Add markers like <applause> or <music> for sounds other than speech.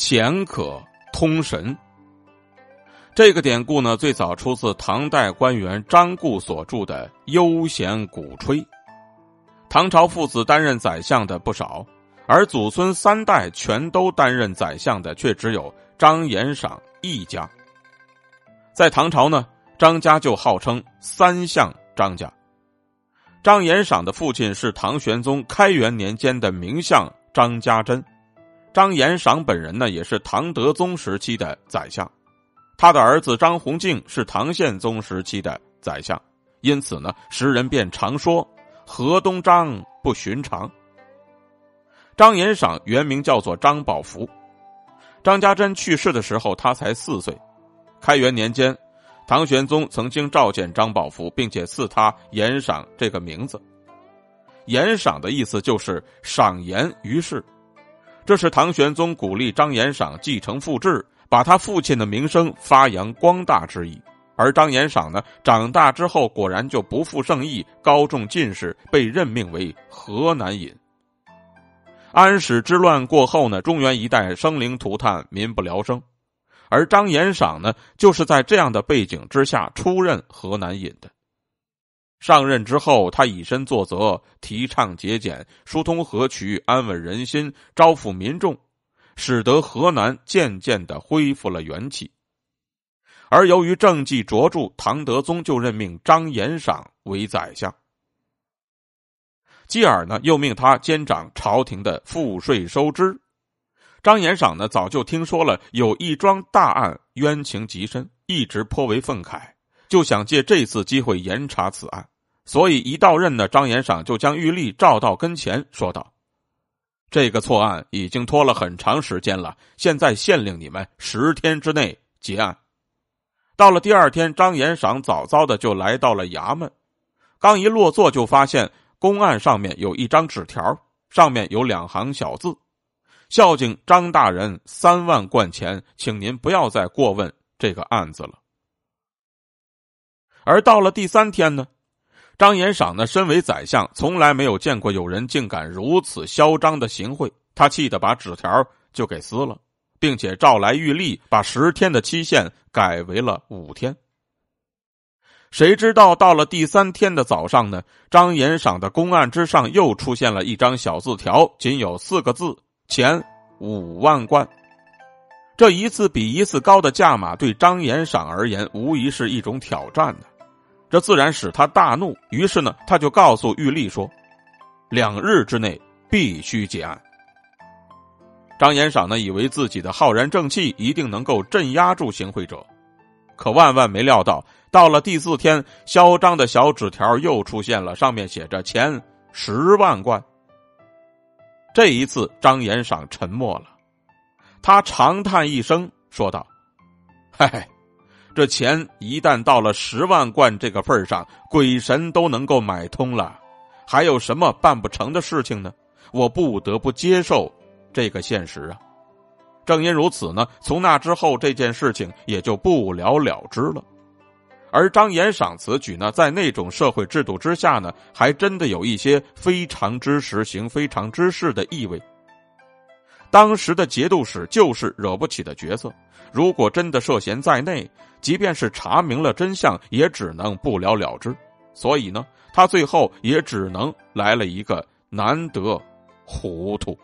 钱可通神。这个典故呢，最早出自唐代官员张固所著的《悠闲鼓吹》。唐朝父子担任宰相的不少，而祖孙三代全都担任宰相的，却只有张延赏一家。在唐朝呢，张家就号称三相张家。张延赏的父亲是唐玄宗开元年间的名相张家珍，张延赏本人呢，也是唐德宗时期的宰相。他的儿子张弘敬是唐宪宗时期的宰相，因此呢，时人便常说河东张不寻常。张延赏原名叫做张宝福，张家珍去世的时候他才四岁。开元年间，唐玄宗曾经召见张宝福，并且赐他延赏这个名字。延赏的意思就是赏言于世，这是唐玄宗鼓励张延赏继承父志。把他父亲的名声发扬光大之意，而张延赏呢，长大之后果然就不负圣意，高中进士，被任命为河南尹。安史之乱过后呢，中原一带生灵涂炭，民不聊生，而张延赏呢，就是在这样的背景之下出任河南尹的。上任之后，他以身作则，提倡节俭，疏通河渠，安稳人心，招抚民众。使得河南渐渐的恢复了元气，而由于政绩卓著，唐德宗就任命张延赏为宰相，继而呢又命他监掌朝廷的赋税收支。张延赏呢早就听说了有一桩大案，冤情极深，一直颇为愤慨，就想借这次机会严查此案。所以一到任呢，张延赏就将玉立召到跟前，说道。这个错案已经拖了很长时间了，现在限令你们十天之内结案。到了第二天，张延赏早早的就来到了衙门，刚一落座就发现公案上面有一张纸条，上面有两行小字：“孝敬张大人三万贯钱，请您不要再过问这个案子了。”而到了第三天呢？张延赏呢，身为宰相，从来没有见过有人竟敢如此嚣张的行贿。他气得把纸条就给撕了，并且召来玉立，把十天的期限改为了五天。谁知道到了第三天的早上呢？张延赏的公案之上又出现了一张小字条，仅有四个字：“钱五万贯。”这一次比一次高的价码，对张延赏而言，无疑是一种挑战呢。这自然使他大怒，于是呢，他就告诉玉立说：“两日之内必须结案。”张延赏呢，以为自己的浩然正气一定能够镇压住行贿者，可万万没料到，到了第四天，嚣张的小纸条又出现了，上面写着“钱十万贯”。这一次，张延赏沉默了，他长叹一声，说道：“ <laughs> 嗨。”这钱一旦到了十万贯这个份上，鬼神都能够买通了，还有什么办不成的事情呢？我不得不接受这个现实啊！正因如此呢，从那之后这件事情也就不了了之了。而张延赏此举呢，在那种社会制度之下呢，还真的有一些非常之时行非常之事的意味。当时的节度使就是惹不起的角色，如果真的涉嫌在内。即便是查明了真相，也只能不了了之。所以呢，他最后也只能来了一个难得糊涂。